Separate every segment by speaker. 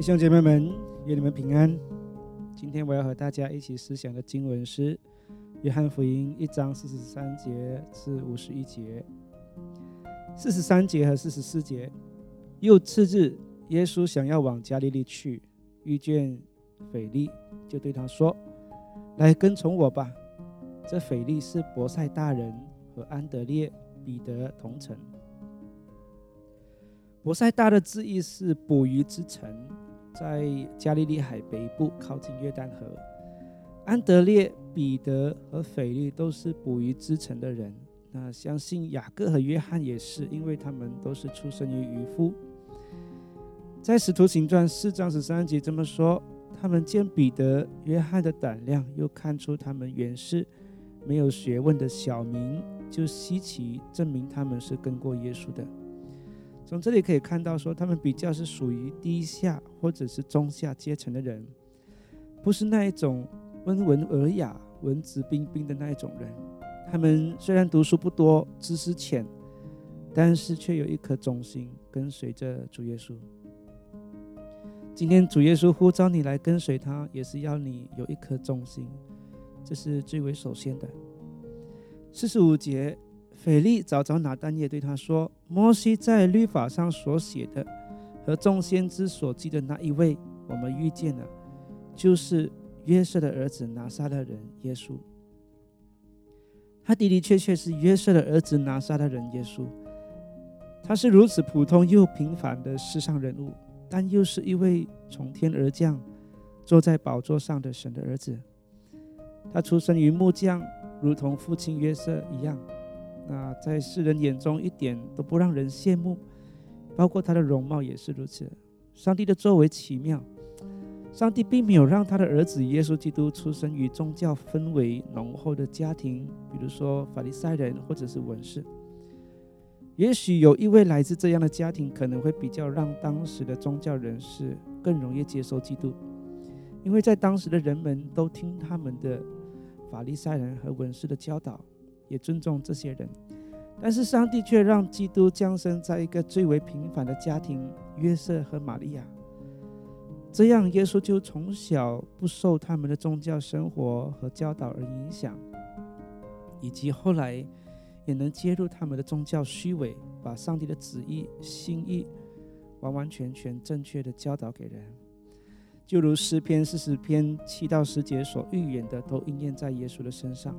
Speaker 1: 弟兄姐妹们，愿你们平安。今天我要和大家一起思想的经文是《约翰福音》一章四十三节至五十一节。四十三节和四十四节。又次日，耶稣想要往加利利去，遇见腓力，就对他说：“来跟从我吧。”这腓力是伯赛大人和安德烈、彼得同城。伯赛大的字意是捕鱼之城，在加利利海北部，靠近约旦河。安德烈、彼得和腓力都是捕鱼之城的人。那相信雅各和约翰也是，因为他们都是出生于渔夫。在使徒行传四章十三节这么说：他们见彼得、约翰的胆量，又看出他们原是没有学问的小民，就稀奇，证明他们是跟过耶稣的。从这里可以看到，说他们比较是属于低下或者是中下阶层的人，不是那一种温文尔雅、文质彬彬的那一种人。他们虽然读书不多、知识浅，但是却有一颗忠心，跟随着主耶稣。今天主耶稣呼召你来跟随他，也是要你有一颗忠心，这是最为首先的。四十五节。腓力找着拿丹叶，对他说：“摩西在律法上所写的，和众先知所记的那一位，我们遇见了，就是约瑟的儿子拿撒勒人耶稣。他的的确确是约瑟的儿子拿撒勒人耶稣。他是如此普通又平凡的世上人物，但又是一位从天而降、坐在宝座上的神的儿子。他出生于木匠，如同父亲约瑟一样。”那在世人眼中一点都不让人羡慕，包括他的容貌也是如此。上帝的作为奇妙，上帝并没有让他的儿子耶稣基督出生于宗教氛围浓厚的家庭，比如说法利赛人或者是文士。也许有一位来自这样的家庭，可能会比较让当时的宗教人士更容易接受基督，因为在当时的人们都听他们的法利赛人和文士的教导。也尊重这些人，但是上帝却让基督降生在一个最为平凡的家庭——约瑟和玛利亚。这样，耶稣就从小不受他们的宗教生活和教导而影响，以及后来也能接入他们的宗教虚伪，把上帝的旨意、心意完完全全正确的教导给人。就如诗篇四十篇七到十节所预言的，都应验在耶稣的身上。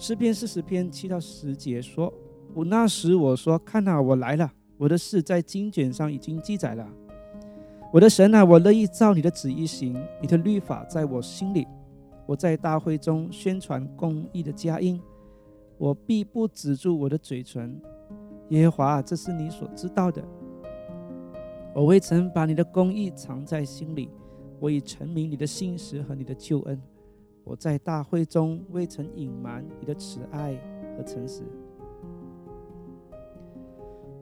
Speaker 1: 诗篇四十篇七到十节说：“我那时我说，看啊，我来了，我的事在经卷上已经记载了。我的神啊，我乐意照你的旨意行，你的律法在我心里。我在大会中宣传公义的佳音，我必不止住我的嘴唇。耶和华，这是你所知道的。我未曾把你的公义藏在心里，我已陈明你的信实和你的救恩。”我在大会中未曾隐瞒你的慈爱和诚实。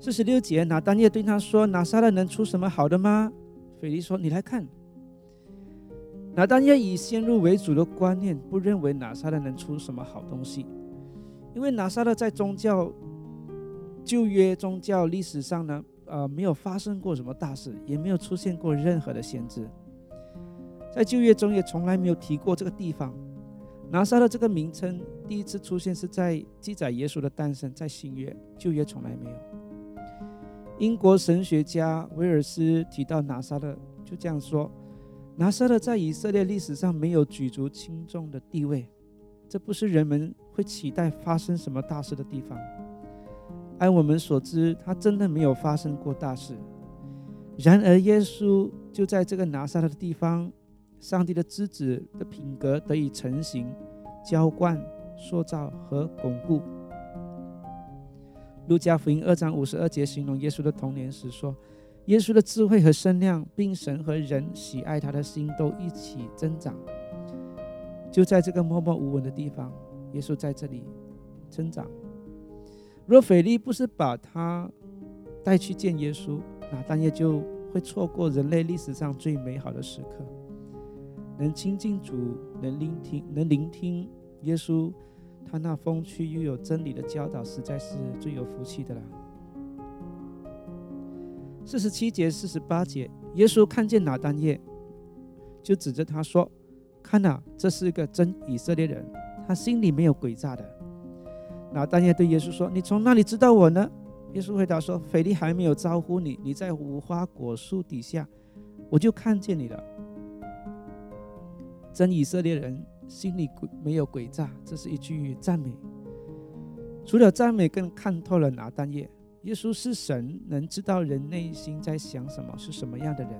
Speaker 1: 四十六节，拿丹叶对他说：“拿撒勒能出什么好的吗？”腓力说：“你来看。”拿丹叶以先入为主的观念，不认为拿撒勒能出什么好东西，因为拿撒勒在宗教旧约宗教历史上呢，呃，没有发生过什么大事，也没有出现过任何的先知。在旧约中也从来没有提过这个地方。拿撒勒这个名称第一次出现是在记载耶稣的诞生，在新约，旧约从来没有。英国神学家威尔斯提到拿撒勒，就这样说：拿撒勒在以色列历史上没有举足轻重的地位，这不是人们会期待发生什么大事的地方。按我们所知，他真的没有发生过大事。然而，耶稣就在这个拿撒勒的地方。上帝的之子的品格得以成型、浇灌、塑造和巩固。路加福音二章五十二节形容耶稣的童年时说：“耶稣的智慧和身量，并神和人喜爱他的心都一起增长。”就在这个默默无闻的地方，耶稣在这里增长。若腓力不是把他带去见耶稣，那但也就会错过人类历史上最美好的时刻。能亲近主，能聆听，能聆听耶稣，他那风趣又有真理的教导，实在是最有福气的了。四十七节、四十八节，耶稣看见拿单叶，就指着他说：“看呐，这是一个真以色列人，他心里没有诡诈的。”拿单叶对耶稣说：“你从哪里知道我呢？”耶稣回答说：“腓力还没有招呼你，你在无花果树底下，我就看见你了。”真以色列人心里鬼没有诡诈，这是一句赞美。除了赞美，更看透了拿单叶。耶稣是神，能知道人内心在想什么，是什么样的人。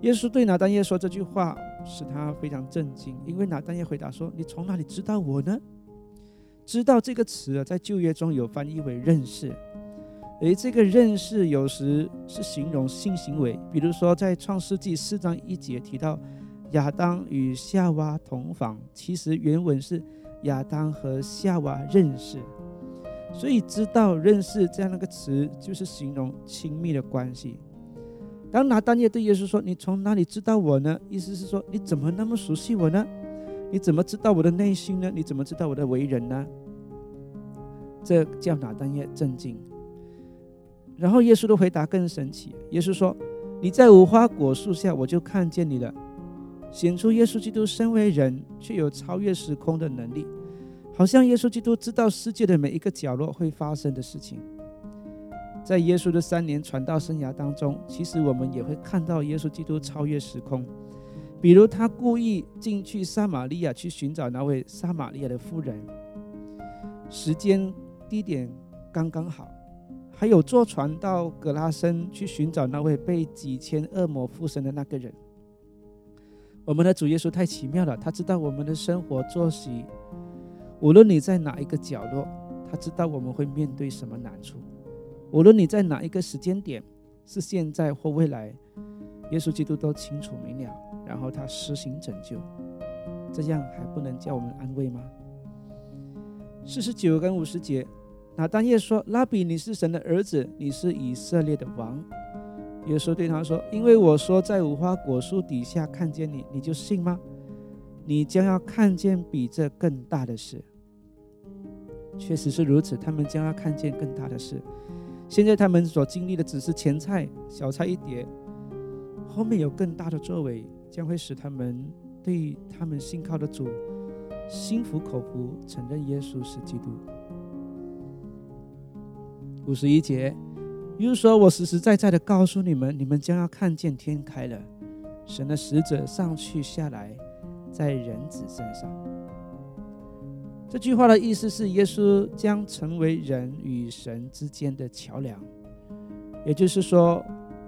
Speaker 1: 耶稣对拿单叶说这句话，使他非常震惊，因为拿单叶回答说：“你从哪里知道我呢？”知道这个词啊，在旧约中有翻译为认识，而这个认识有时是形容性行为，比如说在创世纪四章一节提到亚当与夏娃同房，其实原文是亚当和夏娃认识。所以，知道、认识这样的个词，就是形容亲密的关系。当拿单叶对耶稣说：“你从哪里知道我呢？”意思是说，你怎么那么熟悉我呢？你怎么知道我的内心呢？你怎么知道我的为人呢？这叫拿单叶震惊。然后耶稣的回答更神奇。耶稣说：“你在无花果树下，我就看见你了。”显出耶稣基督身为人，却有超越时空的能力。好像耶稣基督知道世界的每一个角落会发生的事情。在耶稣的三年传道生涯当中，其实我们也会看到耶稣基督超越时空。比如他故意进去撒玛利亚去寻找那位撒玛利亚的妇人，时间地点刚刚好；还有坐船到格拉森去寻找那位被几千恶魔附身的那个人。我们的主耶稣太奇妙了，他知道我们的生活作息。无论你在哪一个角落，他知道我们会面对什么难处。无论你在哪一个时间点，是现在或未来，耶稣基督都清楚明了。然后他实行拯救，这样还不能叫我们安慰吗？四十九跟五十节，拿单叶说：“拉比，你是神的儿子，你是以色列的王。”耶稣对他说：“因为我说在无花果树底下看见你，你就信吗？你将要看见比这更大的事。”确实是如此，他们将要看见更大的事。现在他们所经历的只是前菜、小菜一碟，后面有更大的作为，将会使他们对他们信靠的主心服口服，承认耶稣是基督。五十一节，比如说，我实实在在的告诉你们，你们将要看见天开了，神的使者上去下来，在人子身上。这句话的意思是，耶稣将成为人与神之间的桥梁，也就是说，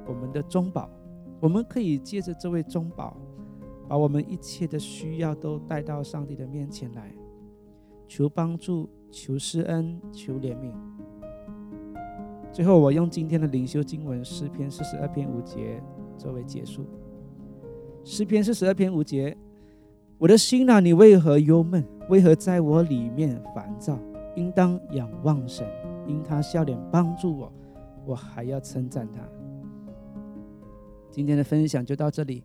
Speaker 1: 我们的中保。我们可以借着这位中保，把我们一切的需要都带到上帝的面前来，求帮助，求施恩，求怜悯。最后，我用今天的灵修经文诗篇四十二篇五节作为结束。诗篇四十二篇五节。我的心啊，你为何忧闷？为何在我里面烦躁？应当仰望神，因他笑脸帮助我，我还要称赞他。今天的分享就到这里，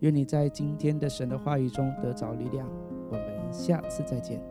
Speaker 1: 愿你在今天的神的话语中得着力量。我们下次再见。